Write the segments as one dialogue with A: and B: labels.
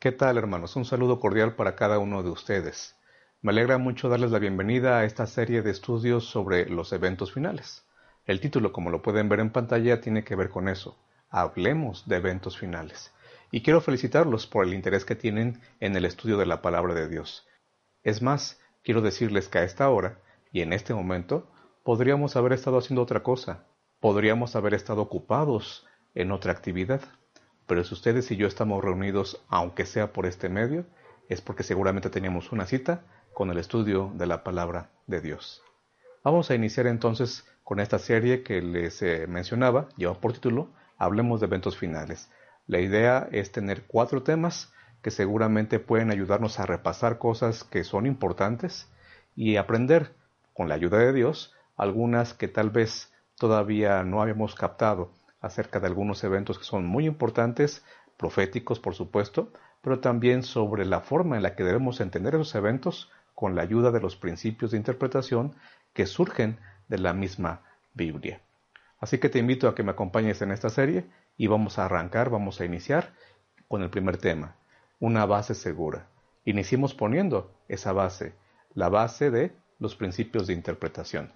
A: ¿Qué tal hermanos? Un saludo cordial para cada uno de ustedes. Me alegra mucho darles la bienvenida a esta serie de estudios sobre los eventos finales. El título, como lo pueden ver en pantalla, tiene que ver con eso. Hablemos de eventos finales. Y quiero felicitarlos por el interés que tienen en el estudio de la palabra de Dios. Es más, quiero decirles que a esta hora y en este momento podríamos haber estado haciendo otra cosa. Podríamos haber estado ocupados en otra actividad. Pero si ustedes y yo estamos reunidos, aunque sea por este medio, es porque seguramente teníamos una cita con el estudio de la palabra de Dios. Vamos a iniciar entonces con esta serie que les eh, mencionaba, lleva por título Hablemos de eventos finales. La idea es tener cuatro temas que seguramente pueden ayudarnos a repasar cosas que son importantes y aprender, con la ayuda de Dios, algunas que tal vez todavía no habíamos captado acerca de algunos eventos que son muy importantes, proféticos por supuesto, pero también sobre la forma en la que debemos entender esos eventos con la ayuda de los principios de interpretación que surgen de la misma Biblia. Así que te invito a que me acompañes en esta serie y vamos a arrancar, vamos a iniciar con el primer tema, una base segura. Iniciemos poniendo esa base, la base de los principios de interpretación.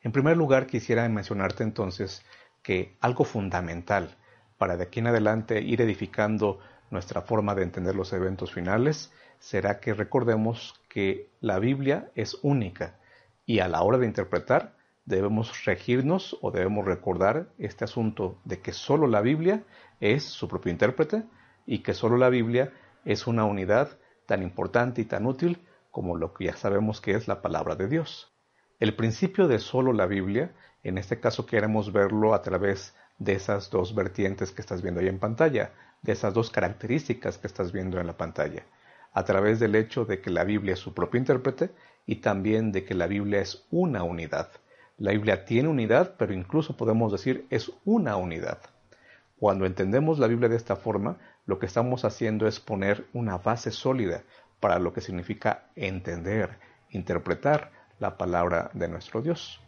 A: En primer lugar, quisiera mencionarte entonces que algo fundamental para de aquí en adelante ir edificando nuestra forma de entender los eventos finales será que recordemos que la Biblia es única y a la hora de interpretar debemos regirnos o debemos recordar este asunto de que solo la Biblia es su propio intérprete y que solo la Biblia es una unidad tan importante y tan útil como lo que ya sabemos que es la palabra de Dios. El principio de solo la Biblia en este caso queremos verlo a través de esas dos vertientes que estás viendo ahí en pantalla, de esas dos características que estás viendo en la pantalla, a través del hecho de que la Biblia es su propio intérprete y también de que la Biblia es una unidad. La Biblia tiene unidad, pero incluso podemos decir es una unidad. Cuando entendemos la Biblia de esta forma, lo que estamos haciendo es poner una base sólida para lo que significa entender, interpretar la palabra de nuestro Dios.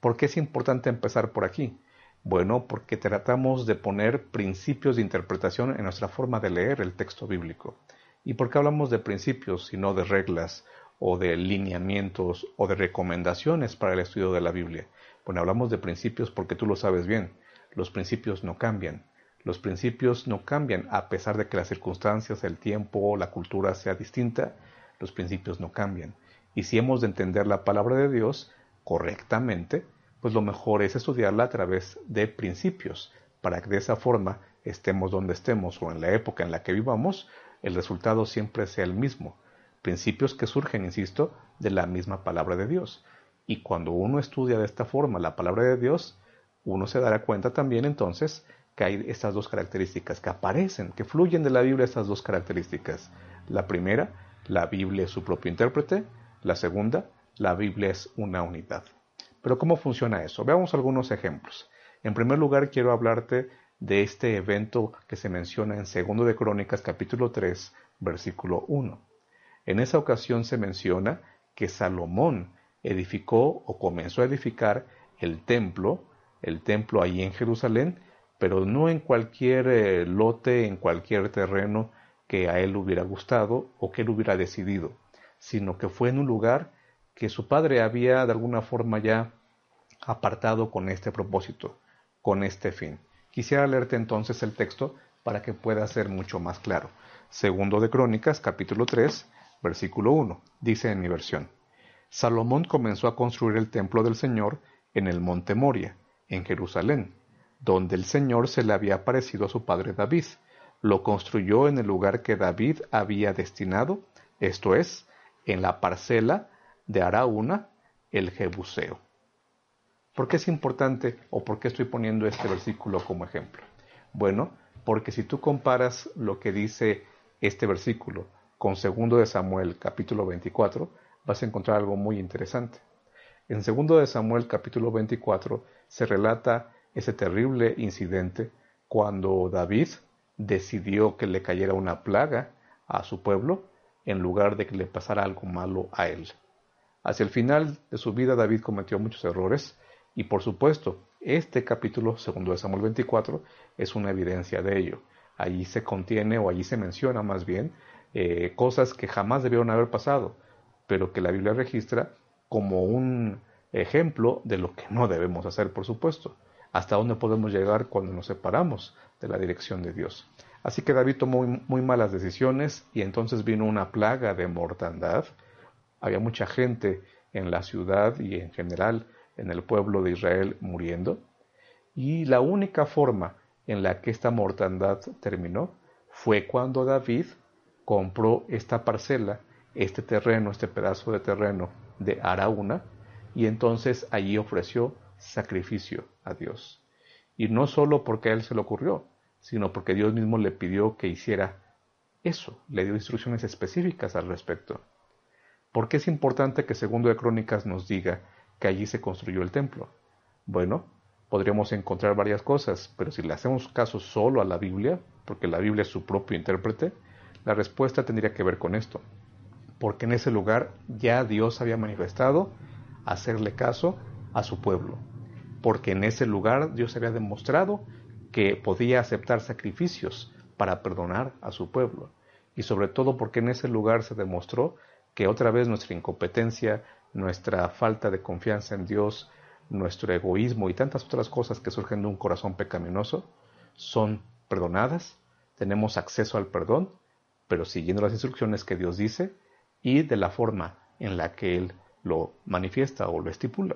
A: ¿Por qué es importante empezar por aquí? Bueno, porque tratamos de poner principios de interpretación en nuestra forma de leer el texto bíblico. ¿Y por qué hablamos de principios y no de reglas o de lineamientos o de recomendaciones para el estudio de la Biblia? Bueno, hablamos de principios porque tú lo sabes bien. Los principios no cambian. Los principios no cambian a pesar de que las circunstancias, el tiempo la cultura sea distinta. Los principios no cambian. Y si hemos de entender la palabra de Dios, correctamente, pues lo mejor es estudiarla a través de principios, para que de esa forma estemos donde estemos o en la época en la que vivamos, el resultado siempre sea el mismo. Principios que surgen, insisto, de la misma palabra de Dios. Y cuando uno estudia de esta forma la palabra de Dios, uno se dará cuenta también entonces que hay estas dos características que aparecen, que fluyen de la Biblia estas dos características. La primera, la Biblia es su propio intérprete. La segunda, la Biblia es una unidad. Pero ¿cómo funciona eso? Veamos algunos ejemplos. En primer lugar, quiero hablarte de este evento que se menciona en 2 de Crónicas capítulo 3, versículo 1. En esa ocasión se menciona que Salomón edificó o comenzó a edificar el templo, el templo ahí en Jerusalén, pero no en cualquier eh, lote, en cualquier terreno que a él hubiera gustado o que él hubiera decidido, sino que fue en un lugar que su padre había de alguna forma ya apartado con este propósito, con este fin. Quisiera leerte entonces el texto para que pueda ser mucho más claro. Segundo de Crónicas, capítulo 3, versículo 1. Dice en mi versión. Salomón comenzó a construir el templo del Señor en el monte Moria, en Jerusalén, donde el Señor se le había aparecido a su padre David. Lo construyó en el lugar que David había destinado, esto es, en la parcela de Araúna el Jebuseo. ¿Por qué es importante o por qué estoy poniendo este versículo como ejemplo? Bueno, porque si tú comparas lo que dice este versículo con 2 de Samuel capítulo 24, vas a encontrar algo muy interesante. En 2 de Samuel capítulo 24 se relata ese terrible incidente cuando David decidió que le cayera una plaga a su pueblo en lugar de que le pasara algo malo a él. Hacia el final de su vida David cometió muchos errores y por supuesto este capítulo segundo de Samuel 24 es una evidencia de ello. allí se contiene o allí se menciona más bien eh, cosas que jamás debieron haber pasado, pero que la Biblia registra como un ejemplo de lo que no debemos hacer, por supuesto, hasta dónde podemos llegar cuando nos separamos de la dirección de Dios. Así que David tomó muy, malas decisiones y entonces vino una plaga de mortandad. Había mucha gente en la ciudad y en general en el pueblo de Israel muriendo. Y la única forma en la que esta mortandad terminó fue cuando David compró esta parcela, este terreno, este pedazo de terreno de Araúna, y entonces allí ofreció sacrificio a Dios. Y no solo porque a él se le ocurrió, sino porque Dios mismo le pidió que hiciera eso, le dio instrucciones específicas al respecto. ¿Por qué es importante que Segundo de Crónicas nos diga que allí se construyó el templo? Bueno, podríamos encontrar varias cosas, pero si le hacemos caso solo a la Biblia, porque la Biblia es su propio intérprete, la respuesta tendría que ver con esto. Porque en ese lugar ya Dios había manifestado hacerle caso a su pueblo. Porque en ese lugar Dios había demostrado que podía aceptar sacrificios para perdonar a su pueblo. Y sobre todo porque en ese lugar se demostró que otra vez nuestra incompetencia, nuestra falta de confianza en Dios, nuestro egoísmo y tantas otras cosas que surgen de un corazón pecaminoso son perdonadas, tenemos acceso al perdón, pero siguiendo las instrucciones que Dios dice y de la forma en la que Él lo manifiesta o lo estipula.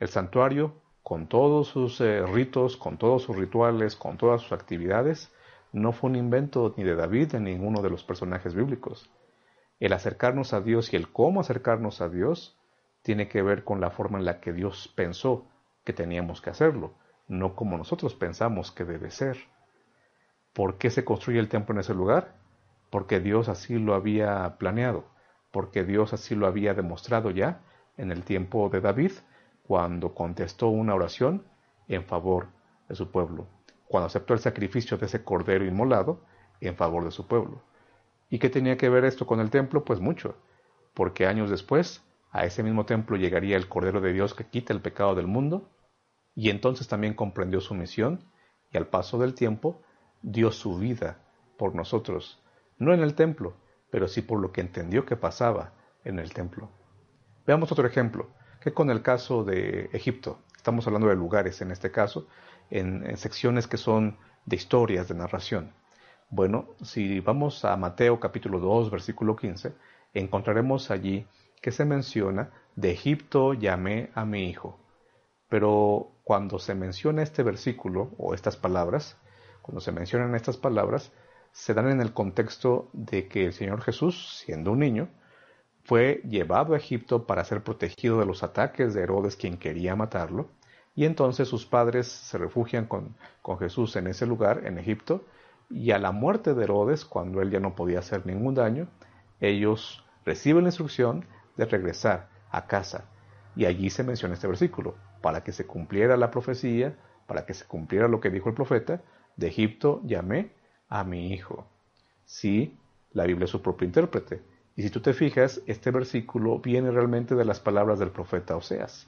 A: El santuario con todos sus eh, ritos, con todos sus rituales, con todas sus actividades, no fue un invento ni de David ni de ninguno de los personajes bíblicos. El acercarnos a Dios y el cómo acercarnos a Dios tiene que ver con la forma en la que Dios pensó que teníamos que hacerlo, no como nosotros pensamos que debe ser. ¿Por qué se construye el templo en ese lugar? Porque Dios así lo había planeado, porque Dios así lo había demostrado ya en el tiempo de David cuando contestó una oración en favor de su pueblo, cuando aceptó el sacrificio de ese cordero inmolado en favor de su pueblo. ¿Y qué tenía que ver esto con el templo? Pues mucho, porque años después a ese mismo templo llegaría el Cordero de Dios que quita el pecado del mundo, y entonces también comprendió su misión, y al paso del tiempo dio su vida por nosotros, no en el templo, pero sí por lo que entendió que pasaba en el templo. Veamos otro ejemplo que con el caso de Egipto. Estamos hablando de lugares en este caso, en, secciones que son de historias, de narración. Bueno, si vamos a Mateo capítulo 2, versículo 15, encontraremos allí que se menciona, de Egipto llamé a mi hijo. Pero cuando se menciona este versículo o estas palabras, cuando se mencionan estas palabras, se dan en el contexto de que el Señor Jesús, siendo un niño, fue llevado a Egipto para ser protegido de los ataques de Herodes quien quería matarlo, y entonces sus padres se refugian con, con, Jesús en ese lugar, en Egipto, y a la muerte de Herodes, cuando él ya no podía hacer ningún daño, ellos reciben la instrucción de regresar a casa. Y allí se menciona este versículo, para que se cumpliera la profecía, para que se cumpliera lo que dijo el profeta, de Egipto llamé a mi hijo. Sí, la Biblia es su propio intérprete, y si tú te fijas, este versículo viene realmente de las palabras del profeta Oseas.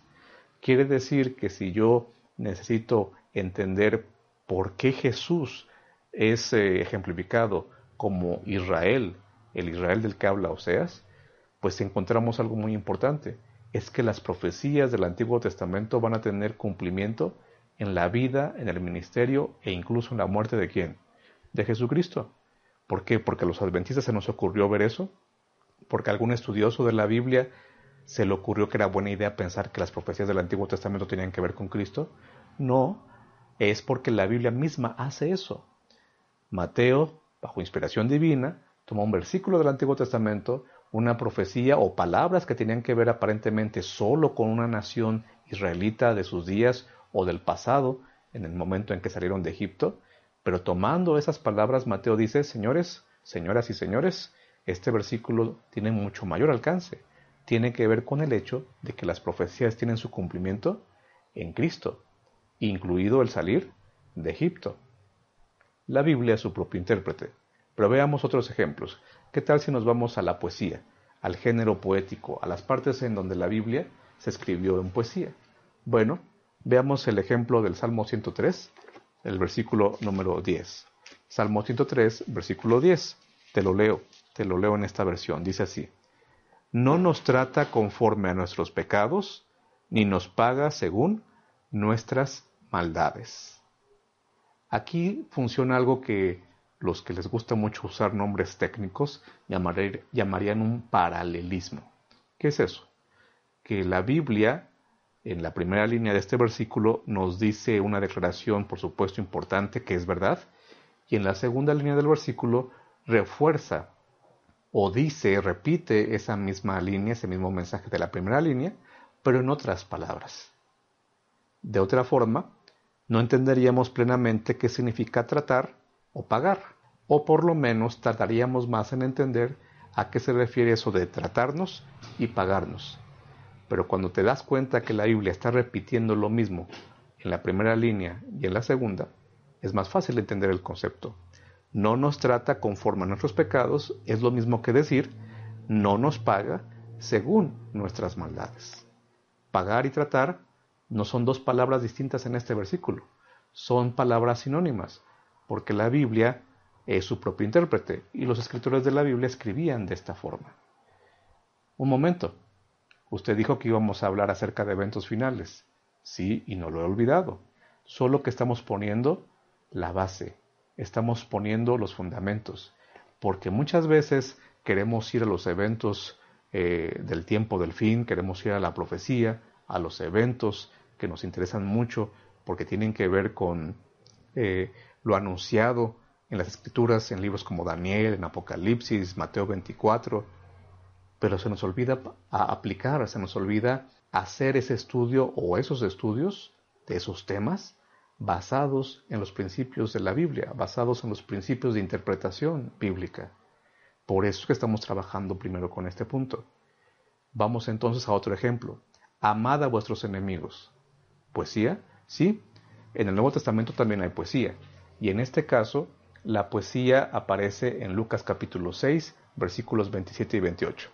A: Quiere decir que si yo necesito entender por qué Jesús es eh, ejemplificado como Israel, el Israel del que habla Oseas, pues encontramos algo muy importante. Es que las profecías del Antiguo Testamento van a tener cumplimiento en la vida, en el ministerio e incluso en la muerte de quién? De Jesucristo. ¿Por qué? Porque a los adventistas se nos ocurrió ver eso porque algún estudioso de la Biblia se le ocurrió que era buena idea pensar que las profecías del Antiguo Testamento tenían que ver con Cristo. No, es porque la Biblia misma hace eso. Mateo, bajo inspiración divina, toma un versículo del Antiguo Testamento, una profecía o palabras que tenían que ver aparentemente solo con una nación israelita de sus días o del pasado, en el momento en que salieron de Egipto, pero tomando esas palabras, Mateo dice, señores, señoras y señores, este versículo tiene mucho mayor alcance. Tiene que ver con el hecho de que las profecías tienen su cumplimiento en Cristo, incluido el salir de Egipto. La Biblia es su propio intérprete. Pero veamos otros ejemplos. ¿Qué tal si nos vamos a la poesía, al género poético, a las partes en donde la Biblia se escribió en poesía? Bueno, veamos el ejemplo del Salmo 103, el versículo número 10. Salmo 103, versículo 10. Te lo leo, te lo leo en esta versión. Dice así. No nos trata conforme a nuestros pecados, ni nos paga según nuestras maldades. Aquí funciona algo que los que les gusta mucho usar nombres técnicos llamarían un paralelismo. ¿Qué es eso? Que la Biblia, en la primera línea de este versículo, nos dice una declaración, por supuesto, importante, que es verdad, y en la segunda línea del versículo refuerza o dice, repite esa misma línea, ese mismo mensaje de la primera línea, pero en otras palabras. De otra forma, no entenderíamos plenamente qué significa tratar o pagar, o por lo menos tardaríamos más en entender a qué se refiere eso de tratarnos y pagarnos. Pero cuando te das cuenta que la Biblia está repitiendo lo mismo en la primera línea y en la segunda, es más fácil entender el concepto. No nos trata conforme a nuestros pecados es lo mismo que decir no nos paga según nuestras maldades. Pagar y tratar no son dos palabras distintas en este versículo, son palabras sinónimas, porque la Biblia es su propio intérprete y los escritores de la Biblia escribían de esta forma. Un momento, usted dijo que íbamos a hablar acerca de eventos finales. Sí, y no lo he olvidado, solo que estamos poniendo la base, estamos poniendo los fundamentos, porque muchas veces queremos ir a los eventos eh, del tiempo del fin, queremos ir a la profecía, a los eventos que nos interesan mucho porque tienen que ver con eh, lo anunciado en las escrituras, en libros como Daniel, en Apocalipsis, Mateo 24, pero se nos olvida aplicar, se nos olvida hacer ese estudio o esos estudios de esos temas basados en los principios de la Biblia, basados en los principios de interpretación bíblica. Por eso es que estamos trabajando primero con este punto. Vamos entonces a otro ejemplo. Amad a vuestros enemigos. ¿Poesía? Sí. En el Nuevo Testamento también hay poesía. Y en este caso, la poesía aparece en Lucas capítulo 6, versículos 27 y 28.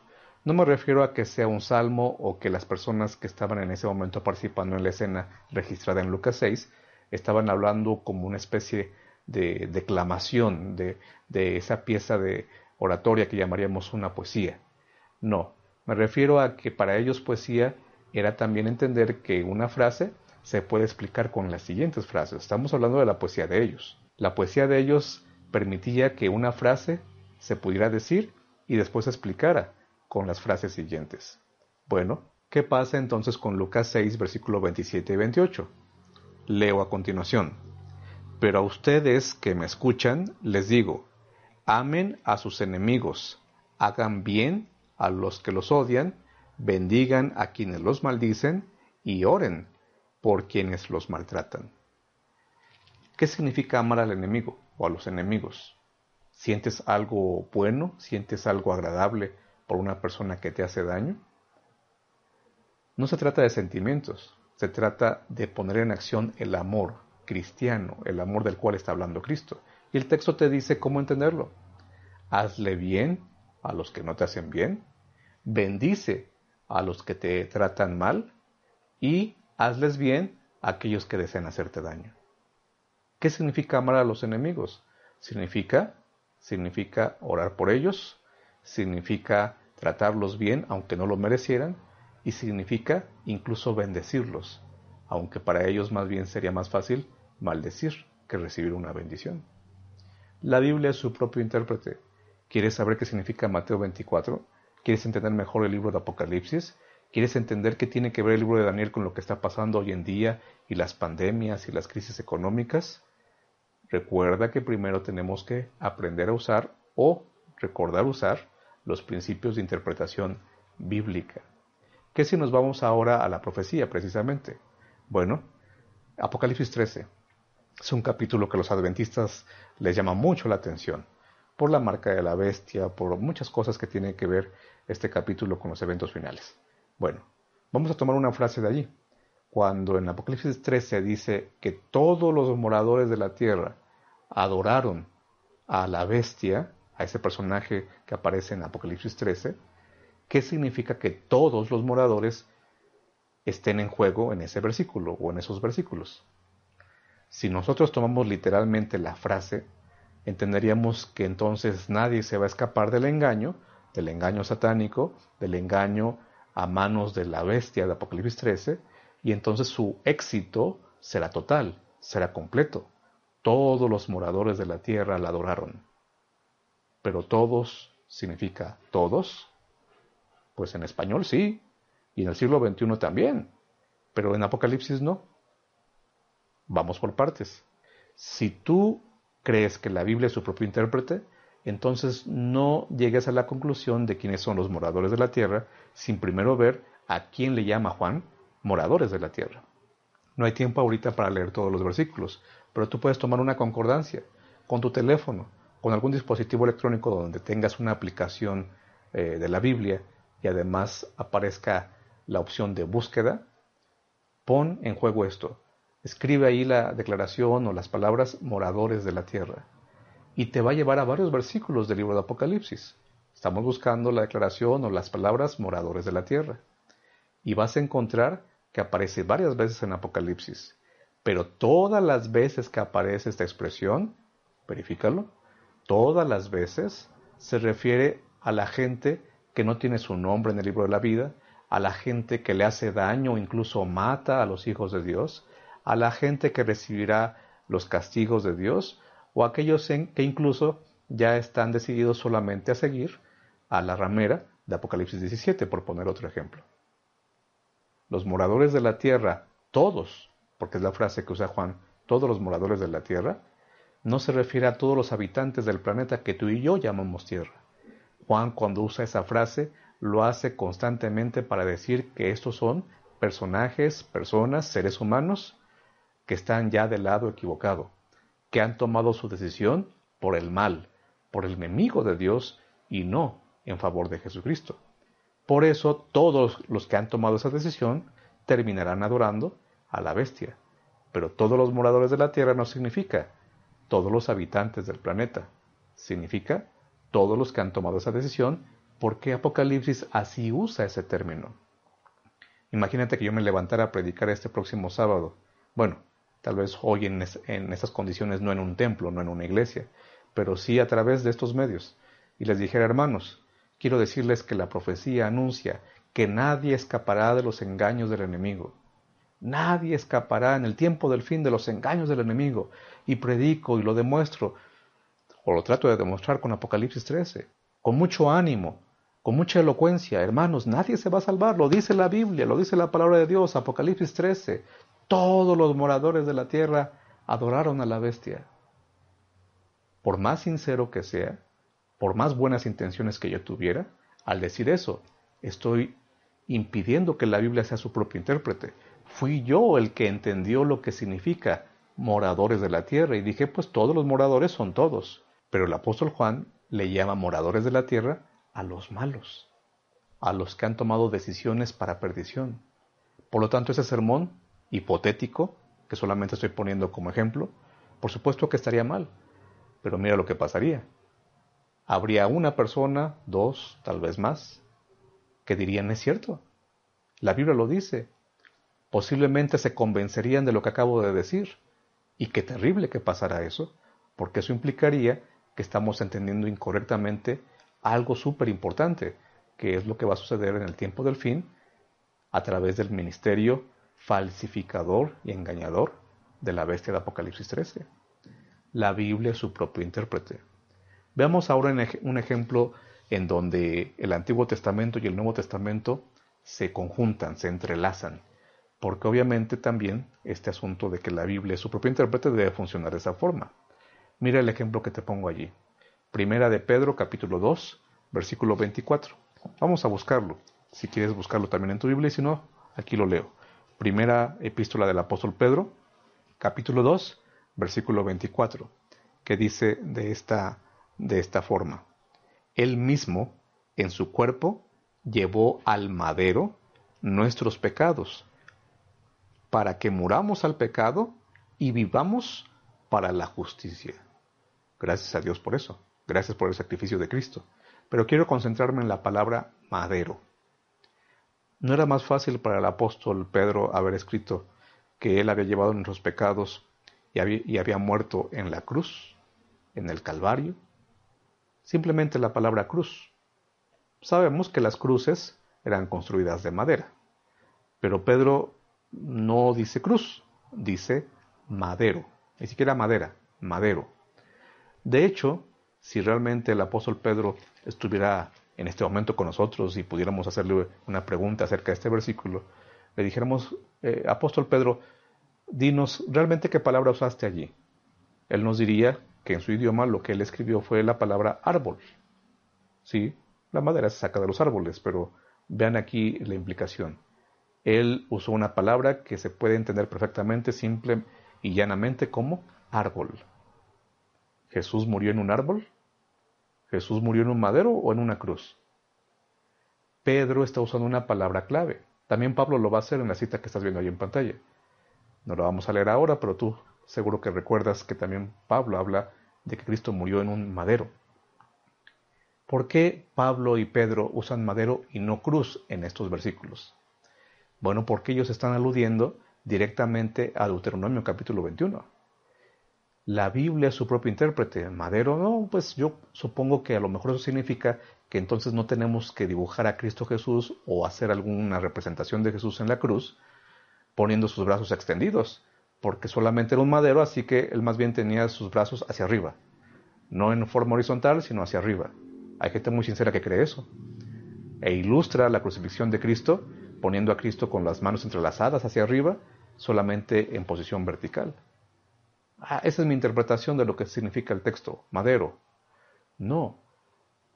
A: No me refiero a que sea un salmo o que las personas que estaban en ese momento participando en la escena registrada en Lucas 6 estaban hablando como una especie de declamación de, de esa pieza de oratoria que llamaríamos una poesía. No, me refiero a que para ellos poesía era también entender que una frase se puede explicar con las siguientes frases. Estamos hablando de la poesía de ellos. La poesía de ellos permitía que una frase se pudiera decir y después explicara con las frases siguientes. Bueno, ¿qué pasa entonces con Lucas 6, versículo 27 y 28? Leo a continuación. Pero a ustedes que me escuchan, les digo, amen a sus enemigos, hagan bien a los que los odian, bendigan a quienes los maldicen y oren por quienes los maltratan. ¿Qué significa amar al enemigo o a los enemigos? ¿Sientes algo bueno? ¿Sientes algo agradable por una persona que te hace daño? No se trata de sentimientos, se trata de poner en acción el amor cristiano, el amor del cual está hablando Cristo. Y el texto te dice cómo entenderlo. Hazle bien a los que no te hacen bien, bendice a los que te tratan mal y hazles bien a aquellos que desean hacerte daño. ¿Qué significa amar a los enemigos? Significa, significa orar por ellos, significa tratarlos bien aunque no lo merecieran, y significa incluso bendecirlos, aunque para ellos más bien sería más fácil maldecir que recibir una bendición. La Biblia es su propio intérprete. ¿Quieres saber qué significa Mateo 24? ¿Quieres entender mejor el libro de Apocalipsis? ¿Quieres entender qué tiene que ver el libro de Daniel con lo que está pasando hoy en día y las pandemias y las crisis económicas? Recuerda que primero tenemos que aprender a usar o recordar usar los principios de interpretación bíblica. ¿Qué si nos vamos ahora a la profecía precisamente? Bueno, Apocalipsis 13 es un capítulo que los adventistas les llama mucho la atención por la marca de la bestia, por muchas cosas que tienen que ver este capítulo con los eventos finales. Bueno, vamos a tomar una frase de allí. Cuando en Apocalipsis 13 dice que todos los moradores de la tierra adoraron a la bestia, a ese personaje que aparece en Apocalipsis 13, ¿qué significa que todos los moradores estén en juego en ese versículo o en esos versículos? Si nosotros tomamos literalmente la frase, entenderíamos que entonces nadie se va a escapar del engaño, del engaño satánico, del engaño a manos de la bestia de Apocalipsis 13, y entonces su éxito será total, será completo. Todos los moradores de la tierra la adoraron. Pero todos significa todos. Pues en español sí, y en el siglo XXI también, pero en Apocalipsis no. Vamos por partes. Si tú crees que la Biblia es su propio intérprete, entonces no llegues a la conclusión de quiénes son los moradores de la tierra sin primero ver a quién le llama Juan moradores de la tierra. No hay tiempo ahorita para leer todos los versículos, pero tú puedes tomar una concordancia con tu teléfono, con algún dispositivo electrónico donde tengas una aplicación eh, de la Biblia y además aparezca la opción de búsqueda, pon en juego esto. Escribe ahí la declaración o las palabras moradores de la tierra y te va a llevar a varios versículos del libro de Apocalipsis. Estamos buscando la declaración o las palabras moradores de la tierra. Y vas a encontrar que aparece varias veces en Apocalipsis. Pero todas las veces que aparece esta expresión, verifícalo, todas las veces se refiere a la gente que no tiene su nombre en el libro de la vida, a la gente que le hace daño o incluso mata a los hijos de Dios, a la gente que recibirá los castigos de Dios, o aquellos que incluso ya están decididos solamente a seguir a la ramera de Apocalipsis 17, por poner otro ejemplo. Los moradores de la tierra, todos, porque es la frase que usa Juan, todos los moradores de la tierra, no se refiere a todos los habitantes del planeta que tú y yo llamamos tierra. Juan cuando usa esa frase lo hace constantemente para decir que estos son personajes, personas, seres humanos que están ya del lado equivocado, que han tomado su decisión por el mal, por el enemigo de Dios y no en favor de Jesucristo. Por eso todos los que han tomado esa decisión terminarán adorando a la bestia. Pero todos los moradores de la tierra no significa todos los habitantes del planeta. Significa todos los que han tomado esa decisión porque Apocalipsis así usa ese término. Imagínate que yo me levantara a predicar este próximo sábado. Bueno, tal vez hoy en, esas condiciones no en un templo, no en una iglesia, pero sí a través de estos medios, y les dijera, hermanos, quiero decirles que la profecía anuncia que nadie escapará de los engaños del enemigo. Nadie escapará en el tiempo del fin de los engaños del enemigo. Y predico y lo demuestro, o lo trato de demostrar con Apocalipsis 13, con mucho ánimo, con mucha elocuencia. Hermanos, nadie se va a salvar, lo dice la Biblia, lo dice la palabra de Dios, Apocalipsis 13. Todos los moradores de la tierra adoraron a la bestia. Por más sincero que sea, por más buenas intenciones que yo tuviera, al decir eso, estoy impidiendo que la Biblia sea su propio intérprete. Fui yo el que entendió lo que significa moradores de la tierra y dije, pues todos los moradores son todos. Pero el apóstol Juan le llama moradores de la tierra a los malos, a los que han tomado decisiones para perdición. Por lo tanto, ese sermón hipotético, que solamente estoy poniendo como ejemplo, por supuesto que estaría mal, pero mira lo que pasaría. Habría una persona, dos, tal vez más, que dirían es cierto. La Biblia lo dice. Posiblemente se convencerían de lo que acabo de decir. Y qué terrible que pasara eso, porque eso implicaría que estamos entendiendo incorrectamente algo súper importante, que es lo que va a suceder en el tiempo del fin a través del ministerio falsificador y engañador de la bestia de Apocalipsis 13. La Biblia es su propio intérprete. Veamos ahora un ejemplo en donde el Antiguo Testamento y el Nuevo Testamento se conjuntan, se entrelazan, porque obviamente también este asunto de que la Biblia es su propio intérprete debe funcionar de esa forma. Mira el ejemplo que te pongo allí. Primera de Pedro, capítulo 2, versículo 24. Vamos a buscarlo. Si quieres buscarlo también en tu Biblia, y si no, aquí lo leo. Primera epístola del apóstol Pedro, capítulo 2, versículo 24, que dice de esta, de esta forma. Él mismo, en su cuerpo, llevó al madero nuestros pecados, para que muramos al pecado y vivamos para la justicia. Gracias a Dios por eso. Gracias por el sacrificio de Cristo. Pero quiero concentrarme en la palabra madero. ¿No era más fácil para el apóstol Pedro haber escrito que él había llevado nuestros pecados y había, muerto en la cruz? en el Calvario? Simplemente la palabra cruz. Sabemos que las cruces eran construidas de madera, pero Pedro no dice cruz, dice madero, ni siquiera madera, madero. De hecho, si realmente el apóstol Pedro estuviera en este momento con nosotros y pudiéramos hacerle una pregunta acerca de este versículo, le dijéramos, eh, apóstol Pedro, dinos realmente qué palabra usaste allí. Él nos diría que en su idioma lo que él escribió fue la palabra árbol. Sí, la madera se saca de los árboles, pero vean aquí la implicación. Él usó una palabra que se puede entender perfectamente, simple y llanamente como árbol. ¿Jesús murió en un árbol? ¿Jesús murió en un madero o en una cruz? Pedro está usando una palabra clave. También Pablo lo va a hacer en la cita que estás viendo ahí en pantalla. No lo vamos a leer ahora, pero tú seguro que recuerdas que también Pablo habla de que Cristo murió en un madero. ¿Por qué Pablo y Pedro usan madero y no cruz en estos versículos? Bueno, porque ellos están aludiendo directamente a Deuteronomio capítulo 21. La Biblia es su propio intérprete. Madero, no, pues yo supongo que a lo mejor eso significa que entonces no tenemos que dibujar a Cristo Jesús o hacer alguna representación de Jesús en la cruz poniendo sus brazos extendidos, porque solamente era un madero, así que él más bien tenía sus brazos hacia arriba, no en forma horizontal, sino hacia arriba. Hay gente muy sincera que cree eso. E ilustra la crucifixión de Cristo poniendo a Cristo con las manos entrelazadas hacia arriba, solamente en posición vertical. Ah, esa es mi interpretación de lo que significa el texto, madero. No,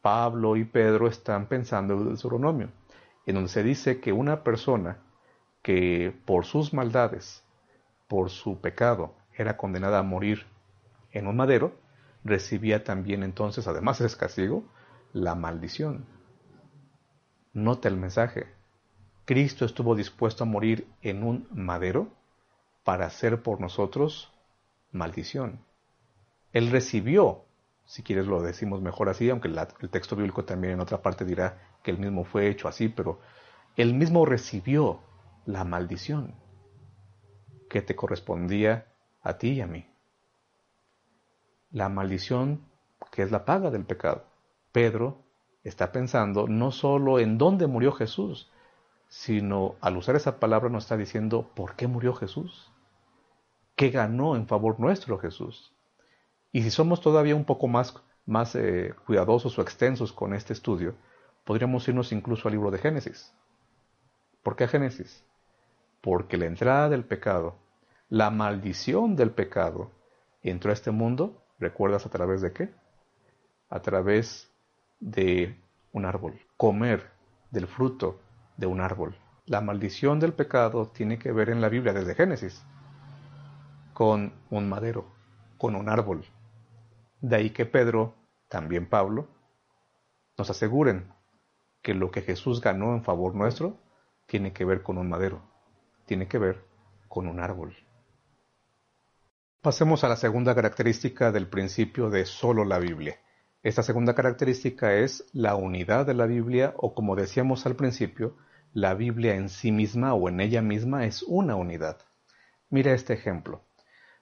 A: Pablo y Pedro están pensando en el Deuteronomio, en donde se dice que una persona que por sus maldades, por su pecado, era condenada a morir en un madero, recibía también entonces, además de castigo, la maldición. Nota el mensaje. Cristo estuvo dispuesto a morir en un madero para hacer por nosotros maldición. Él recibió, si quieres lo decimos mejor así, aunque el texto bíblico también en otra parte dirá que él mismo fue hecho así, pero él mismo recibió la maldición que te correspondía a ti y a mí. La maldición que es la paga del pecado. Pedro está pensando no solo en dónde murió Jesús, sino al usar esa palabra nos está diciendo por qué murió Jesús, qué ganó en favor nuestro Jesús. Y si somos todavía un poco más, más eh, cuidadosos o extensos con este estudio, podríamos irnos incluso al libro de Génesis. ¿Por qué Génesis? Porque la entrada del pecado, la maldición del pecado, entró a este mundo, ¿recuerdas a través de qué? A través de un árbol, comer del fruto de un árbol. La maldición del pecado tiene que ver en la Biblia desde Génesis con un madero, con un árbol. De ahí que Pedro, también Pablo, nos aseguren que lo que Jesús ganó en favor nuestro tiene que ver con un madero, tiene que ver con un árbol. Pasemos a la segunda característica del principio de solo la Biblia. Esta segunda característica es la unidad de la Biblia o como decíamos al principio, la Biblia en sí misma o en ella misma es una unidad. Mira este ejemplo.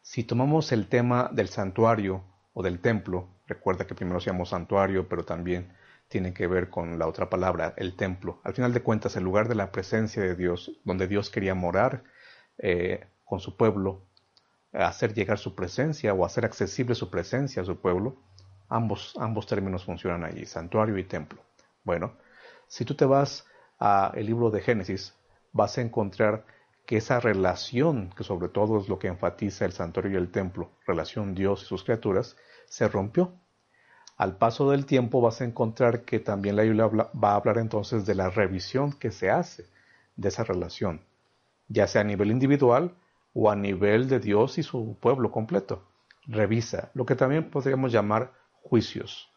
A: Si tomamos el tema del santuario o del templo, recuerda que primero llamó santuario, pero también tiene que ver con la otra palabra, el templo. Al final de cuentas, el lugar de la presencia de Dios, donde Dios quería morar eh, con su pueblo, hacer llegar su presencia o hacer accesible su presencia a su pueblo, Ambos, ambos términos funcionan allí, santuario y templo. Bueno, si tú te vas al libro de Génesis, vas a encontrar que esa relación, que sobre todo es lo que enfatiza el santuario y el templo, relación Dios y sus criaturas, se rompió. Al paso del tiempo vas a encontrar que también la Biblia va a hablar entonces de la revisión que se hace de esa relación, ya sea a nivel individual o a nivel de Dios y su pueblo completo. Revisa, lo que también podríamos llamar juicios.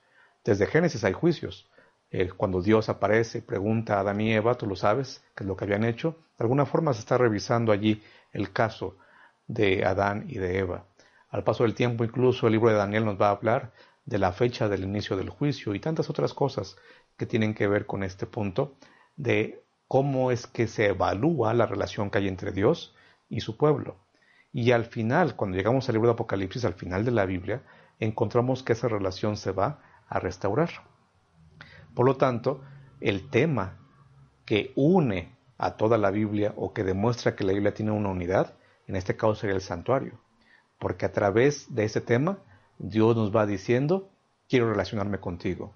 A: Desde Génesis hay juicios. Eh, cuando Dios aparece pregunta a Adán y Eva, tú lo sabes, qué es lo que habían hecho, de alguna forma se está revisando allí el caso de Adán y de Eva. Al paso del tiempo, incluso el libro de Daniel nos va a hablar de la fecha del inicio del juicio y tantas otras cosas que tienen que ver con este punto de cómo es que se evalúa la relación que hay entre Dios y su pueblo. Y al final, cuando llegamos al libro de Apocalipsis, al final de la Biblia, encontramos que esa relación se va a restaurar. Por lo tanto, el tema que une a toda la Biblia o que demuestra que la Biblia tiene una unidad, en este caso sería el santuario. Porque a través de ese tema, Dios nos va diciendo, quiero relacionarme contigo.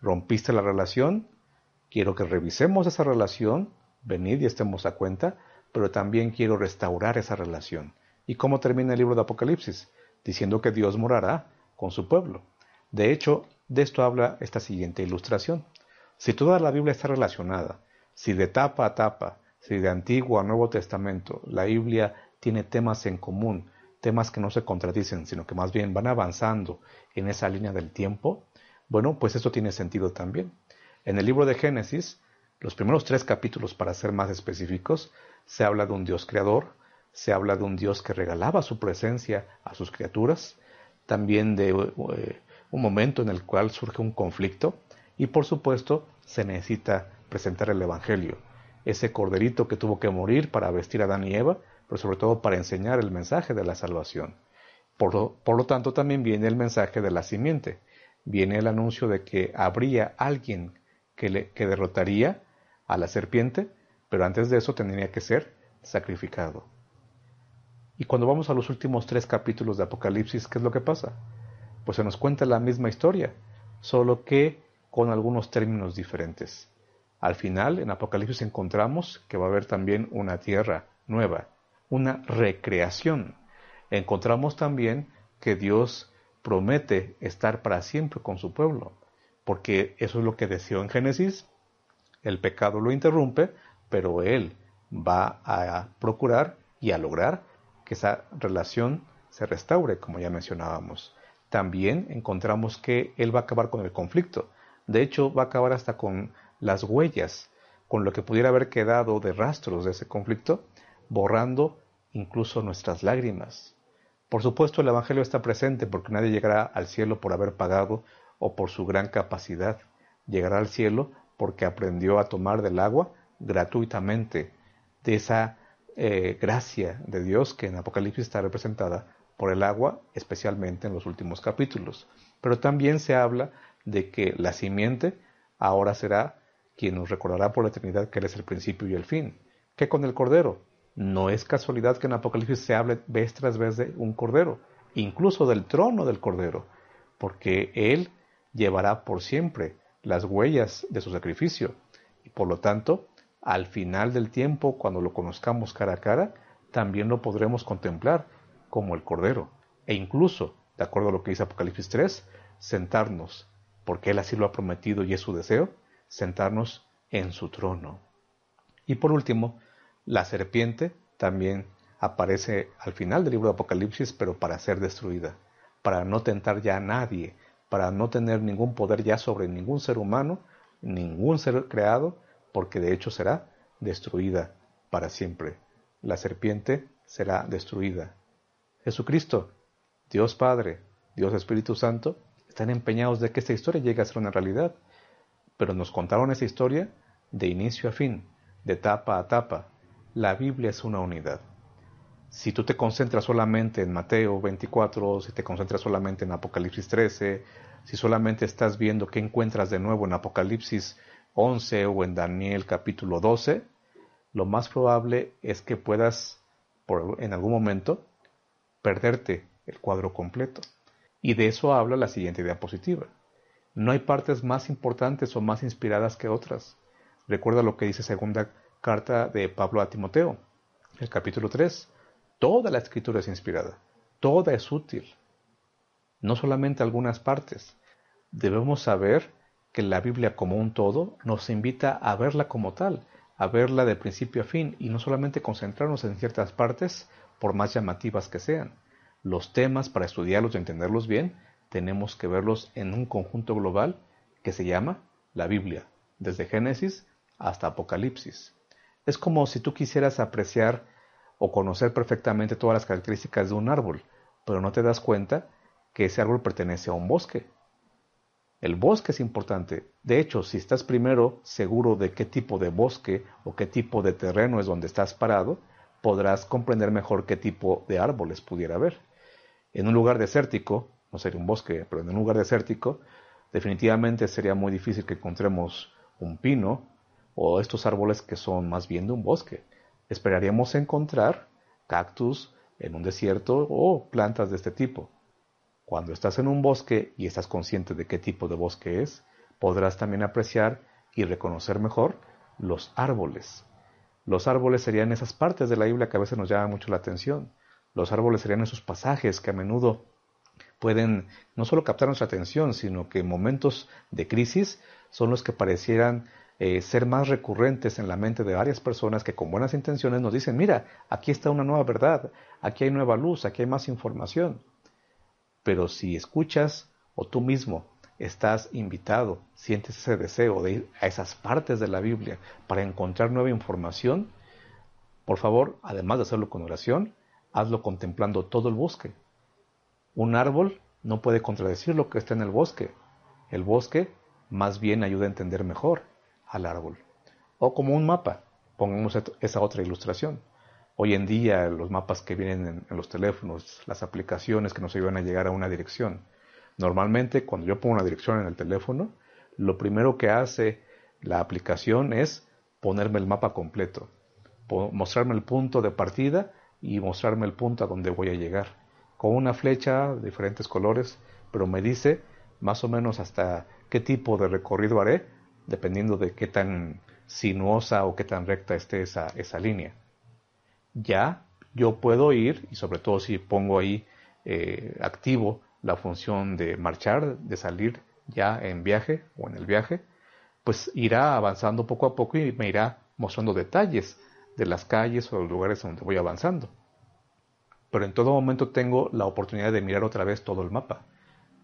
A: Rompiste la relación, quiero que revisemos esa relación, venid y estemos a cuenta, pero también quiero restaurar esa relación. ¿Y cómo termina el libro de Apocalipsis? Diciendo que Dios morará con su pueblo. De hecho, de esto habla esta siguiente ilustración. Si toda la Biblia está relacionada, si de tapa a tapa, si de Antiguo a Nuevo Testamento, la Biblia tiene temas en común, temas que no se contradicen, sino que más bien van avanzando en esa línea del tiempo, bueno, pues esto tiene sentido también. En el libro de Génesis, los primeros tres capítulos, para ser más específicos, se habla de un Dios creador, se habla de un Dios que regalaba su presencia a sus criaturas, también de eh, un momento en el cual surge un conflicto y por supuesto se necesita presentar el Evangelio, ese corderito que tuvo que morir para vestir a Adán y Eva, pero sobre todo para enseñar el mensaje de la salvación. Por lo, por lo tanto también viene el mensaje de la simiente, viene el anuncio de que habría alguien que, le, que derrotaría a la serpiente, pero antes de eso tendría que ser sacrificado. Y cuando vamos a los últimos tres capítulos de Apocalipsis, ¿qué es lo que pasa? Pues se nos cuenta la misma historia, solo que con algunos términos diferentes. Al final, en Apocalipsis encontramos que va a haber también una tierra nueva, una recreación. Encontramos también que Dios promete estar para siempre con su pueblo, porque eso es lo que deseó en Génesis. El pecado lo interrumpe, pero Él va a procurar y a lograr que esa relación se restaure, como ya mencionábamos. También encontramos que Él va a acabar con el conflicto. De hecho, va a acabar hasta con las huellas, con lo que pudiera haber quedado de rastros de ese conflicto, borrando incluso nuestras lágrimas. Por supuesto, el Evangelio está presente porque nadie llegará al cielo por haber pagado o por su gran capacidad. Llegará al cielo porque aprendió a tomar del agua gratuitamente, de esa eh, gracia de Dios que en Apocalipsis está representada por el agua, especialmente en los últimos capítulos. Pero también se habla de que la simiente ahora será quien nos recordará por la eternidad que Él es el principio y el fin. ¿Qué con el Cordero? No es casualidad que en Apocalipsis se hable vez tras vez de un Cordero, incluso del trono del Cordero, porque Él llevará por siempre las huellas de su sacrificio. Y por lo tanto, al final del tiempo, cuando lo conozcamos cara a cara, también lo podremos contemplar como el Cordero. E incluso, de acuerdo a lo que dice Apocalipsis 3, sentarnos, porque Él así lo ha prometido y es su deseo, sentarnos en su trono. Y por último, la serpiente también aparece al final del libro de Apocalipsis, pero para ser destruida, para no tentar ya a nadie, para no tener ningún poder ya sobre ningún ser humano, ningún ser creado, porque de hecho será destruida para siempre. La serpiente será destruida. Jesucristo, Dios Padre, Dios Espíritu Santo, están empeñados de que esta historia llegue a ser una realidad pero nos contaron esa historia de inicio a fin, de tapa a tapa. La Biblia es una unidad. Si tú te concentras solamente en Mateo 24, si te concentras solamente en Apocalipsis 13, si solamente estás viendo qué encuentras de nuevo en Apocalipsis 11 o en Daniel capítulo 12, lo más probable es que puedas por, en algún momento perderte el cuadro completo. Y de eso habla la siguiente diapositiva. No hay partes más importantes o más inspiradas que otras. Recuerda lo que dice segunda carta de Pablo a Timoteo, el capítulo 3. Toda la escritura es inspirada, toda es útil, no solamente algunas partes. Debemos saber que la Biblia como un todo nos invita a verla como tal, a verla de principio a fin y no solamente concentrarnos en ciertas partes, por más llamativas que sean. Los temas para estudiarlos y entenderlos bien tenemos que verlos en un conjunto global que se llama la Biblia, desde Génesis hasta Apocalipsis. Es como si tú quisieras apreciar o conocer perfectamente todas las características de un árbol, pero no te das cuenta que ese árbol pertenece a un bosque. El bosque es importante. De hecho, si estás primero seguro de qué tipo de bosque o qué tipo de terreno es donde estás parado, podrás comprender mejor qué tipo de árboles pudiera haber. En un lugar desértico, no sería un bosque, pero en un lugar desértico, definitivamente sería muy difícil que encontremos un pino o estos árboles que son más bien de un bosque. Esperaríamos encontrar cactus en un desierto o plantas de este tipo. Cuando estás en un bosque y estás consciente de qué tipo de bosque es, podrás también apreciar y reconocer mejor los árboles. Los árboles serían esas partes de la Biblia que a veces nos llaman mucho la atención. Los árboles serían esos pasajes que a menudo pueden no solo captar nuestra atención, sino que en momentos de crisis son los que parecieran eh, ser más recurrentes en la mente de varias personas que con buenas intenciones nos dicen, mira, aquí está una nueva verdad, aquí hay nueva luz, aquí hay más información. Pero si escuchas o tú mismo estás invitado, sientes ese deseo de ir a esas partes de la Biblia para encontrar nueva información, por favor, además de hacerlo con oración, hazlo contemplando todo el bosque. Un árbol no puede contradecir lo que está en el bosque. El bosque más bien ayuda a entender mejor al árbol. O como un mapa, pongamos esa otra ilustración. Hoy en día los mapas que vienen en, los teléfonos, las aplicaciones que nos ayudan a llegar a una dirección. Normalmente cuando yo pongo una dirección en el teléfono, lo primero que hace la aplicación es ponerme el mapa completo, mostrarme el punto de partida y mostrarme el punto a donde voy a llegar. Con una flecha de diferentes colores, pero me dice más o menos hasta qué tipo de recorrido haré, dependiendo de qué tan sinuosa o qué tan recta esté esa, esa línea. Ya yo puedo ir, y sobre todo si pongo ahí eh, activo la función de marchar, de salir ya en viaje o en el viaje, pues irá avanzando poco a poco y me irá mostrando detalles de las calles o los lugares donde voy avanzando. Pero en todo momento tengo la oportunidad de mirar otra vez todo el mapa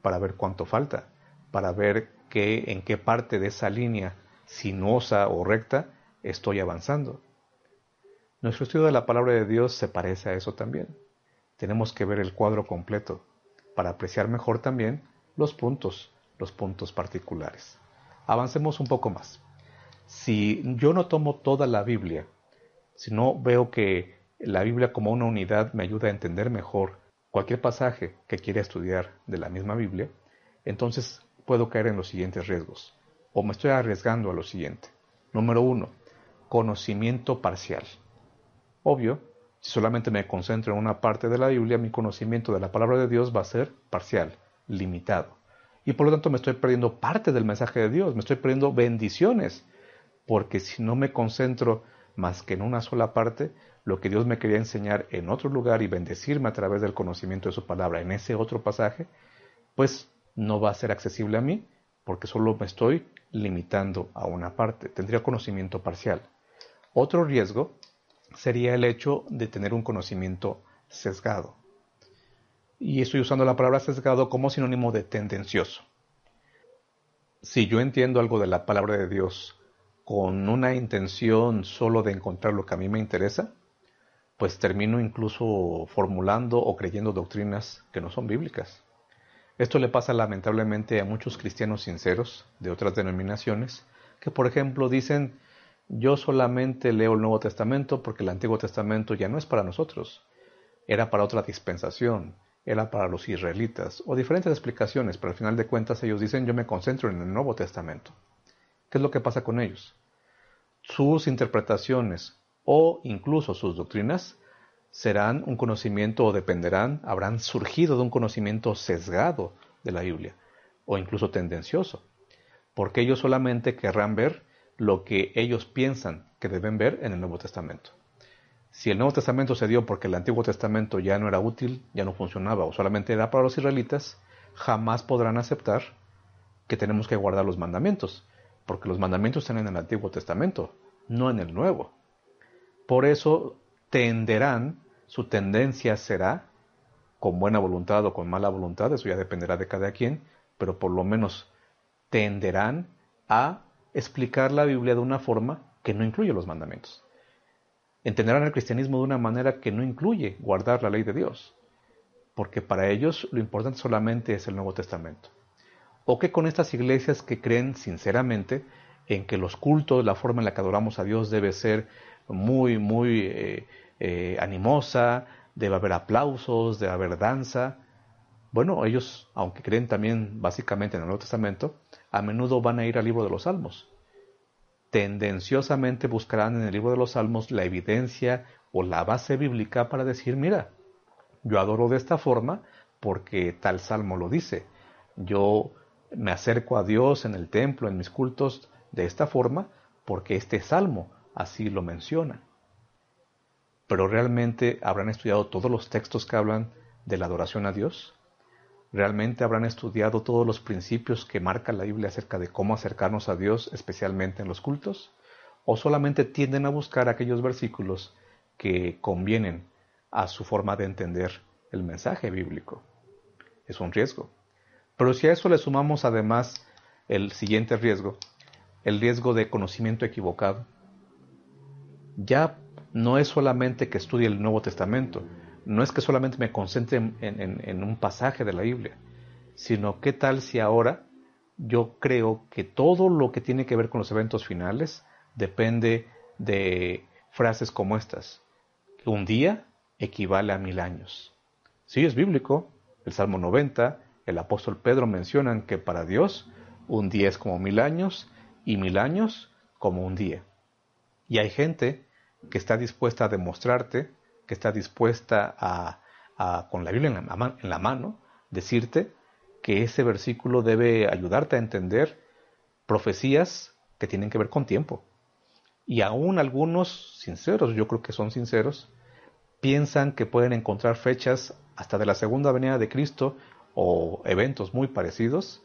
A: para ver cuánto falta, para ver qué, en qué parte de esa línea sinuosa o recta estoy avanzando. Nuestro estudio de la palabra de Dios se parece a eso también. Tenemos que ver el cuadro completo para apreciar mejor también los puntos, los puntos particulares. Avancemos un poco más. Si yo no tomo toda la Biblia, si no veo que la Biblia como una unidad me ayuda a entender mejor cualquier pasaje que quiera estudiar de la misma Biblia, entonces puedo caer en los siguientes riesgos, o me estoy arriesgando a lo siguiente. Número uno, conocimiento parcial. Obvio, si solamente me concentro en una parte de la Biblia, mi conocimiento de la palabra de Dios va a ser parcial, limitado. Y por lo tanto me estoy perdiendo parte del mensaje de Dios, me estoy perdiendo bendiciones, porque si no me concentro más que en una sola parte, lo que Dios me quería enseñar en otro lugar y bendecirme a través del conocimiento de su palabra en ese otro pasaje, pues no va a ser accesible a mí porque solo me estoy limitando a una parte. Tendría conocimiento parcial. Otro riesgo sería el hecho de tener un conocimiento sesgado. Y estoy usando la palabra sesgado como sinónimo de tendencioso. Si yo entiendo algo de la palabra de Dios con una intención solo de encontrar lo que a mí me interesa, pues termino incluso formulando o creyendo doctrinas que no son bíblicas. Esto le pasa lamentablemente a muchos cristianos sinceros de otras denominaciones que, por ejemplo, dicen, yo solamente leo el Nuevo Testamento porque el Antiguo Testamento ya no es para nosotros, era para otra dispensación, era para los israelitas, o diferentes explicaciones, pero al final de cuentas ellos dicen, yo me concentro en el Nuevo Testamento. ¿Qué es lo que pasa con ellos? Sus interpretaciones o incluso sus doctrinas serán un conocimiento o dependerán, habrán surgido de un conocimiento sesgado de la Biblia o incluso tendencioso, porque ellos solamente querrán ver lo que ellos piensan que deben ver en el Nuevo Testamento. Si el Nuevo Testamento se dio porque el Antiguo Testamento ya no era útil, ya no funcionaba o solamente era para los israelitas, jamás podrán aceptar que tenemos que guardar los mandamientos, porque los mandamientos están en el Antiguo Testamento, no en el Nuevo. Por eso tenderán su tendencia será, con buena voluntad o con mala voluntad, eso ya dependerá de cada quien, pero por lo menos tenderán a explicar la Biblia de una forma que no incluye los mandamientos. Entenderán el cristianismo de una manera que no incluye guardar la ley de Dios, porque para ellos lo importante solamente es el Nuevo Testamento. O que con estas iglesias que creen sinceramente en que los cultos, la forma en la que adoramos a Dios debe ser muy, muy eh, eh, animosa, debe haber aplausos, debe haber danza. Bueno, ellos, aunque creen también básicamente en el Nuevo Testamento, a menudo van a ir al libro de los Salmos. Tendenciosamente buscarán en el libro de los Salmos la evidencia o la base bíblica para decir, mira, yo adoro de esta forma porque tal salmo lo dice. Yo me acerco a Dios en el templo, en mis cultos, de esta forma porque este salmo así lo menciona. Pero realmente habrán estudiado todos los textos que hablan de la adoración a Dios? ¿Realmente habrán estudiado todos los principios que marca la Biblia acerca de cómo acercarnos a Dios, especialmente en los cultos? ¿O solamente tienden a buscar aquellos versículos que convienen a su forma de entender el mensaje bíblico? Es un riesgo. Pero si a eso le sumamos además el siguiente riesgo, el riesgo de conocimiento equivocado, ya no es solamente que estudie el Nuevo Testamento, no es que solamente me concentre en, un pasaje de la Biblia, sino qué tal si ahora yo creo que todo lo que tiene que ver con los eventos finales depende de frases como estas. Un día equivale a mil años. Sí, es bíblico. El Salmo 90, el apóstol Pedro mencionan que para Dios un día es como mil años y mil años como un día. Y hay gente que está dispuesta a demostrarte que está dispuesta a, con la Biblia en la, en la mano, decirte que ese versículo debe ayudarte a entender profecías que tienen que ver con tiempo. Y aún algunos sinceros, yo creo que son sinceros, piensan que pueden encontrar fechas hasta de la segunda venida de Cristo o eventos muy parecidos,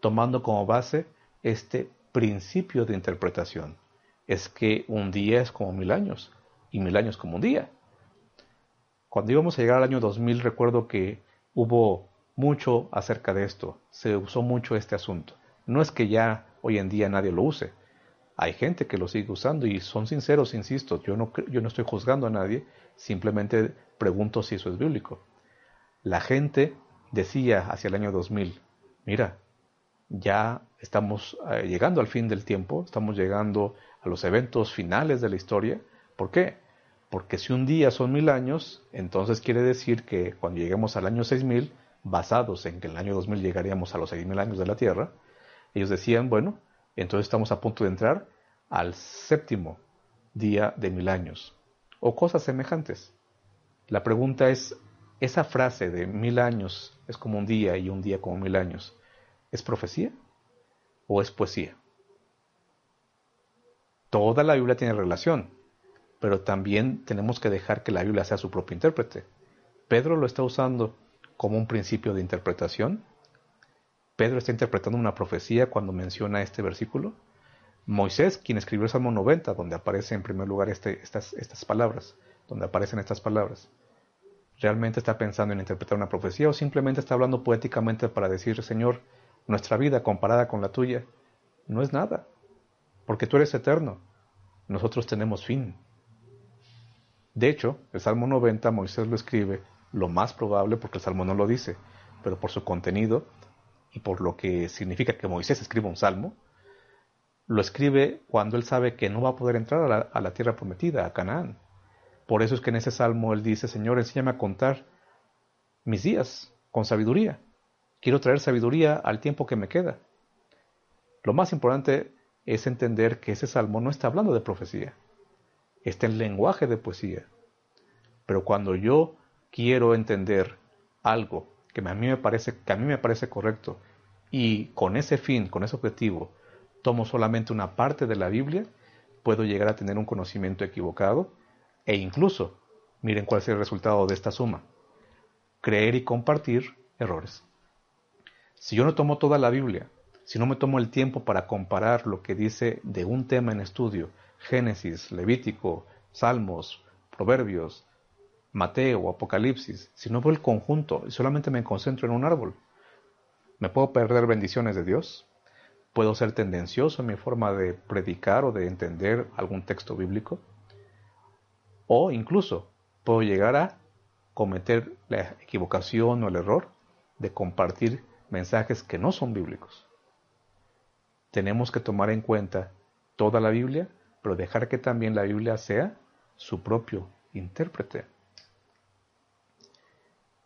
A: tomando como base este principio de interpretación. Es que un día es como mil años y mil años como un día. Cuando íbamos a llegar al año 2000 recuerdo que hubo mucho acerca de esto, se usó mucho este asunto. No es que ya hoy en día nadie lo use, hay gente que lo sigue usando y son sinceros, insisto, yo no, yo no estoy juzgando a nadie, simplemente pregunto si eso es bíblico. La gente decía hacia el año 2000, mira, ya estamos eh, llegando al fin del tiempo, estamos llegando a los eventos finales de la historia. ¿Por qué? Porque si un día son mil años, entonces quiere decir que cuando lleguemos al año 6000, basados en que en el año 2000 llegaríamos a los 6000 años de la Tierra, ellos decían, bueno, entonces estamos a punto de entrar al séptimo día de mil años, o cosas semejantes. La pregunta es, ¿esa frase de mil años es como un día y un día como mil años, ¿es profecía o es poesía? Toda la Biblia tiene relación, pero también tenemos que dejar que la Biblia sea su propio intérprete. Pedro lo está usando como un principio de interpretación. Pedro está interpretando una profecía cuando menciona este versículo. Moisés, quien escribió el Salmo 90, donde aparece en primer lugar este, estas, estas palabras, donde aparecen estas palabras, ¿realmente está pensando en interpretar una profecía o simplemente está hablando poéticamente para decir, Señor, nuestra vida comparada con la tuya no es nada, porque tú eres eterno, nosotros tenemos fin, de hecho, el Salmo 90 Moisés lo escribe, lo más probable porque el Salmo no lo dice, pero por su contenido y por lo que significa que Moisés escriba un Salmo, lo escribe cuando él sabe que no va a poder entrar a la, tierra prometida, a Canaán. Por eso es que en ese Salmo él dice, Señor, enséñame a contar mis días con sabiduría. Quiero traer sabiduría al tiempo que me queda. Lo más importante es entender que ese salmo no está hablando de profecía está en lenguaje de poesía. Pero cuando yo quiero entender algo que a mí me parece, que a mí me parece correcto y con ese fin, con ese objetivo, tomo solamente una parte de la Biblia, puedo llegar a tener un conocimiento equivocado e incluso, miren cuál es el resultado de esta suma, creer y compartir errores. Si yo no tomo toda la Biblia, si no me tomo el tiempo para comparar lo que dice de un tema en estudio Génesis, Levítico, Salmos, Proverbios, Mateo, Apocalipsis, si no veo el conjunto y solamente me concentro en un árbol, ¿me puedo perder bendiciones de Dios? ¿Puedo ser tendencioso en mi forma de predicar o de entender algún texto bíblico? O incluso puedo llegar a cometer la equivocación o el error de compartir mensajes que no son bíblicos. Tenemos que tomar en cuenta toda la Biblia pero dejar que también la Biblia sea su propio intérprete.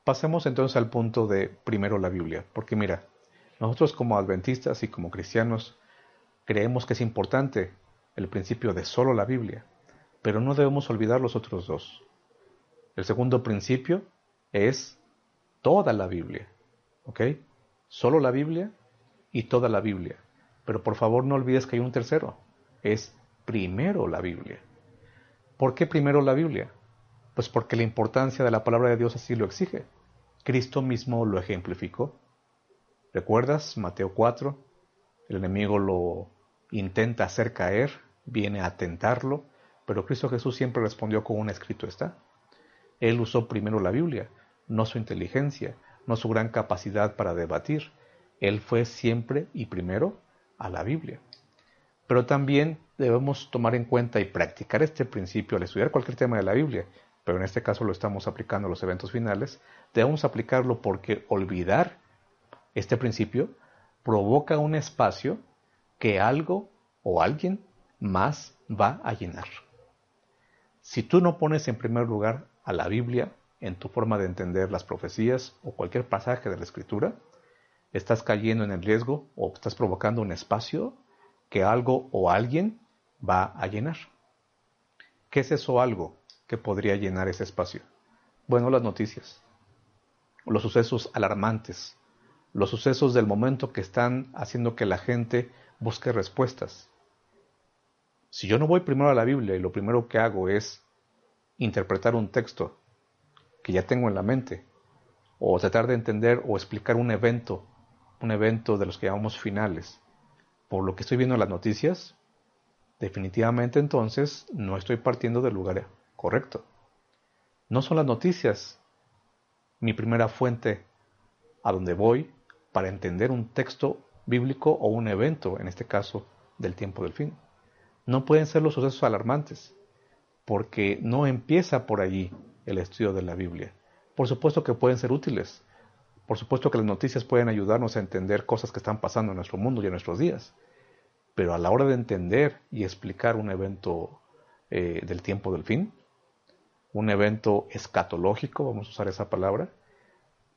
A: Pasemos entonces al punto de primero la Biblia, porque mira, nosotros como adventistas y como cristianos creemos que es importante el principio de solo la Biblia, pero no debemos olvidar los otros dos. El segundo principio es toda la Biblia, ¿ok? Solo la Biblia y toda la Biblia. Pero por favor no olvides que hay un tercero, es primero la Biblia. ¿Por qué primero la Biblia? Pues porque la importancia de la palabra de Dios así lo exige. Cristo mismo lo ejemplificó. ¿Recuerdas Mateo 4? El enemigo lo intenta hacer caer, viene a tentarlo, pero Cristo Jesús siempre respondió con un escrito está. Él usó primero la Biblia, no su inteligencia, no su gran capacidad para debatir. Él fue siempre y primero a la Biblia. Pero también debemos tomar en cuenta y practicar este principio al estudiar cualquier tema de la Biblia, pero en este caso lo estamos aplicando a los eventos finales, debemos aplicarlo porque olvidar este principio provoca un espacio que algo o alguien más va a llenar. Si tú no pones en primer lugar a la Biblia en tu forma de entender las profecías o cualquier pasaje de la Escritura, estás cayendo en el riesgo o estás provocando un espacio que algo o alguien va a llenar. ¿Qué es eso algo que podría llenar ese espacio? Bueno, las noticias, los sucesos alarmantes, los sucesos del momento que están haciendo que la gente busque respuestas. Si yo no voy primero a la Biblia y lo primero que hago es interpretar un texto que ya tengo en la mente, o tratar de entender o explicar un evento, un evento de los que llamamos finales, por lo que estoy viendo en las noticias, definitivamente entonces no estoy partiendo del lugar correcto. No son las noticias mi primera fuente a donde voy para entender un texto bíblico o un evento, en este caso del tiempo del fin. No pueden ser los sucesos alarmantes, porque no empieza por allí el estudio de la Biblia. Por supuesto que pueden ser útiles, por supuesto que las noticias pueden ayudarnos a entender cosas que están pasando en nuestro mundo y en nuestros días, pero a la hora de entender y explicar un evento eh, del tiempo del fin, un evento escatológico, vamos a usar esa palabra,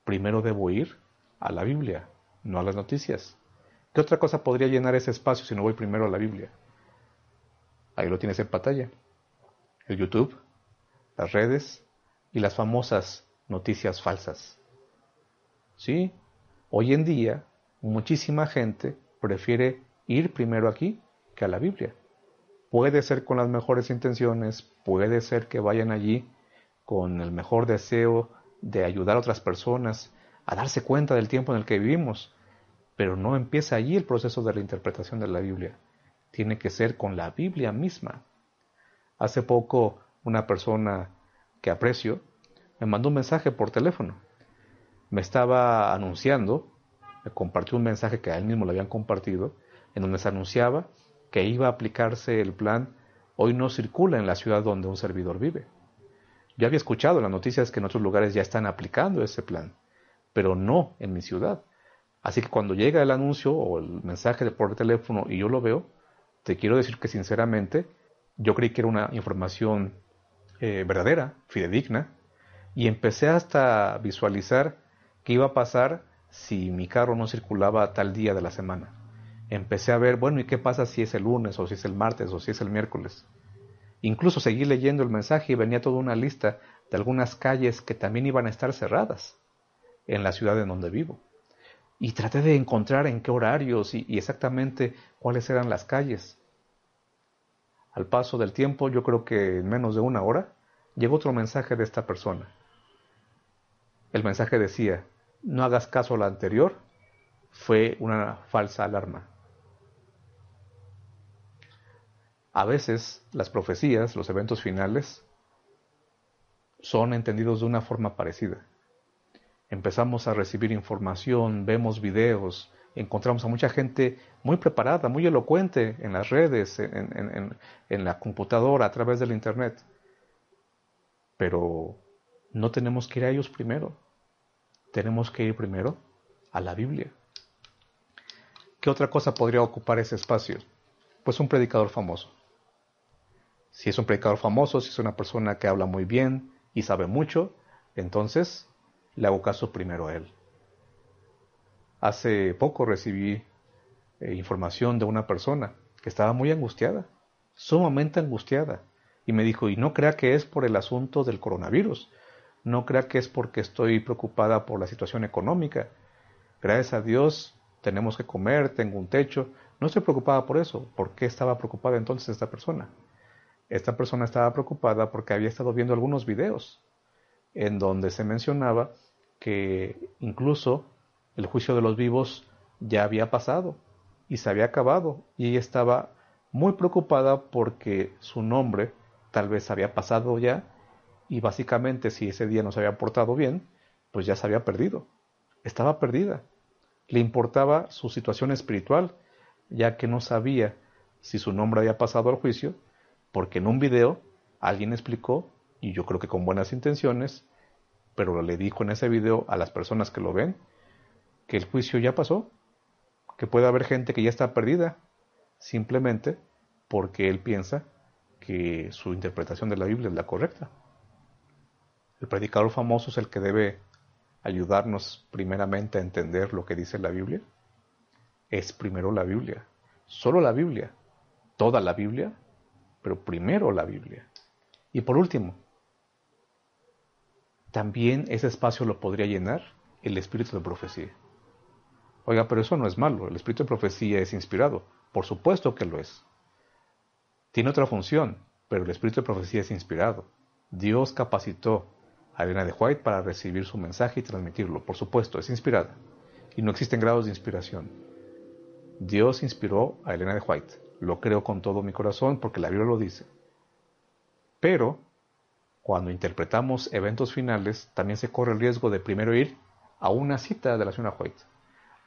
A: primero debo ir a la Biblia, no a las noticias. ¿Qué otra cosa podría llenar ese espacio si no voy primero a la Biblia? Ahí lo tienes en pantalla. El YouTube, las redes y las famosas noticias falsas. ¿Sí? Hoy en día, muchísima gente prefiere ir primero aquí que a la Biblia. Puede ser con las mejores intenciones, puede ser que vayan allí con el mejor deseo de ayudar a otras personas a darse cuenta del tiempo en el que vivimos, pero no empieza allí el proceso de la interpretación de la Biblia. Tiene que ser con la Biblia misma. Hace poco una persona que aprecio me mandó un mensaje por teléfono me estaba anunciando, me compartió un mensaje que a él mismo le habían compartido, en donde se anunciaba que iba a aplicarse el plan Hoy no circula en la ciudad donde un servidor vive. Yo había escuchado las noticias que en otros lugares ya están aplicando ese plan, pero no en mi ciudad. Así que cuando llega el anuncio o el mensaje por teléfono y yo lo veo, te quiero decir que sinceramente yo creí que era una información eh, verdadera, fidedigna, y empecé hasta a visualizar ¿Qué iba a pasar si mi carro no circulaba tal día de la semana? Empecé a ver, bueno, ¿y qué pasa si es el lunes o si es el martes o si es el miércoles? Incluso seguí leyendo el mensaje y venía toda una lista de algunas calles que también iban a estar cerradas en la ciudad en donde vivo. Y traté de encontrar en qué horarios y, y exactamente cuáles eran las calles. Al paso del tiempo, yo creo que en menos de una hora, llegó otro mensaje de esta persona. El mensaje decía, no hagas caso a lo anterior, fue una falsa alarma. A veces las profecías, los eventos finales, son entendidos de una forma parecida. Empezamos a recibir información, vemos videos, encontramos a mucha gente muy preparada, muy elocuente en las redes, en, la computadora, a través del Internet. Pero no tenemos que ir a ellos primero. Tenemos que ir primero a la Biblia. ¿Qué otra cosa podría ocupar ese espacio? Pues un predicador famoso. Si es un predicador famoso, si es una persona que habla muy bien y sabe mucho, entonces le hago caso primero a Él. Hace poco recibí eh, información de una persona que estaba muy angustiada, sumamente angustiada, y me dijo, y no crea que es por el asunto del coronavirus, no crea que es porque estoy preocupada por la situación económica. Gracias a Dios tenemos que comer, tengo un techo. No estoy preocupada por eso. ¿Por qué estaba preocupada entonces esta persona? Esta persona estaba preocupada porque había estado viendo algunos videos en donde se mencionaba que incluso el juicio de los vivos ya había pasado y se había acabado y ella estaba muy preocupada porque su nombre tal vez había pasado ya y básicamente si ese día no se había portado bien, pues ya se había perdido. Estaba perdida. Le importaba su situación espiritual, ya que no sabía si su nombre había pasado al juicio, porque en un video alguien explicó, y yo creo que con buenas intenciones, pero le dijo en ese video a las personas que lo ven, que el juicio ya pasó, que puede haber gente que ya está perdida, simplemente porque él piensa que su interpretación de la Biblia es la correcta. El predicador famoso es el que debe ayudarnos primeramente a entender lo que dice la Biblia. Es primero la Biblia, solo la Biblia, toda la Biblia, pero primero la Biblia. Y por último, también ese espacio lo podría llenar el espíritu de profecía. Oiga, pero eso no es malo, el espíritu de profecía es inspirado, por supuesto que lo es. Tiene otra función, pero el espíritu de profecía es inspirado. Dios capacitó a Elena de White para recibir su mensaje y transmitirlo. Por supuesto, es inspirada. Y no existen grados de inspiración. Dios inspiró a Elena de White. Lo creo con todo mi corazón porque la Biblia lo dice. Pero, cuando interpretamos eventos finales, también se corre el riesgo de primero ir a una cita de la señora White,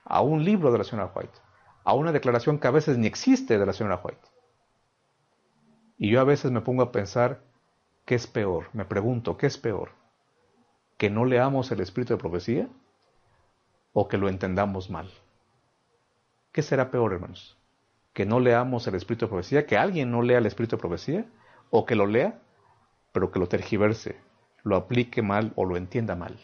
A: a un libro de la señora White, a una declaración que a veces ni existe de la señora White. Y yo a veces me pongo a pensar, ¿qué es peor? Me pregunto, ¿qué es peor? que no leamos el espíritu de profecía o que lo entendamos mal. ¿Qué será peor, hermanos? ¿Que no leamos el espíritu de profecía? ¿Que alguien no lea el espíritu de profecía? ¿O que lo lea, pero que lo tergiverse, lo aplique mal o lo entienda mal?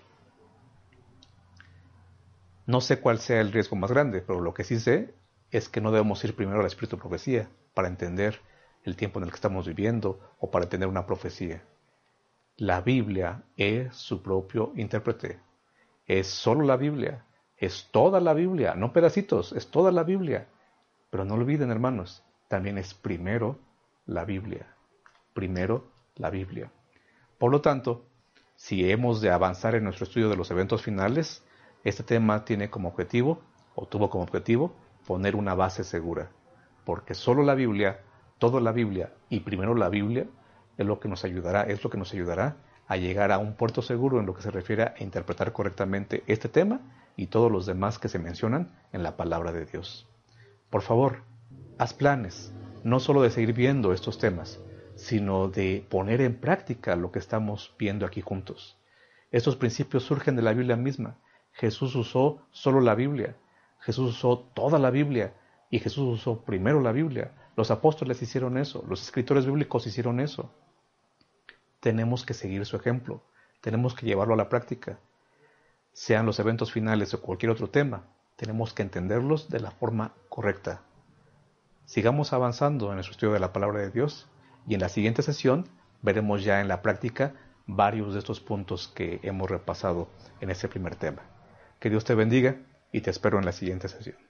A: No sé cuál sea el riesgo más grande, pero lo que sí sé es que no debemos ir primero al espíritu de profecía para entender el tiempo en el que estamos viviendo o para entender una profecía. La Biblia es su propio intérprete. Es solo la Biblia. Es toda la Biblia, no pedacitos, es toda la Biblia. Pero no olviden, hermanos, también es primero la Biblia. Primero la Biblia. Por lo tanto, si hemos de avanzar en nuestro estudio de los eventos finales, este tema tiene como objetivo, o tuvo como objetivo, poner una base segura. Porque solo la Biblia, toda la Biblia y primero la Biblia es lo que nos ayudará, es lo que nos ayudará a llegar a un puerto seguro en lo que se refiere a interpretar correctamente este tema y todos los demás que se mencionan en la palabra de Dios. Por favor, haz planes, no solo de seguir viendo estos temas, sino de poner en práctica lo que estamos viendo aquí juntos. Estos principios surgen de la Biblia misma. Jesús usó solo la Biblia, Jesús usó toda la Biblia y Jesús usó primero la Biblia. Los apóstoles hicieron eso, los escritores bíblicos hicieron eso tenemos que seguir su ejemplo, tenemos que llevarlo a la práctica. Sean los eventos finales o cualquier otro tema, tenemos que entenderlos de la forma correcta. Sigamos avanzando en nuestro estudio de la palabra de Dios y en la siguiente sesión veremos ya en la práctica varios de estos puntos que hemos repasado en este primer tema. Que Dios te bendiga y te espero en la siguiente sesión.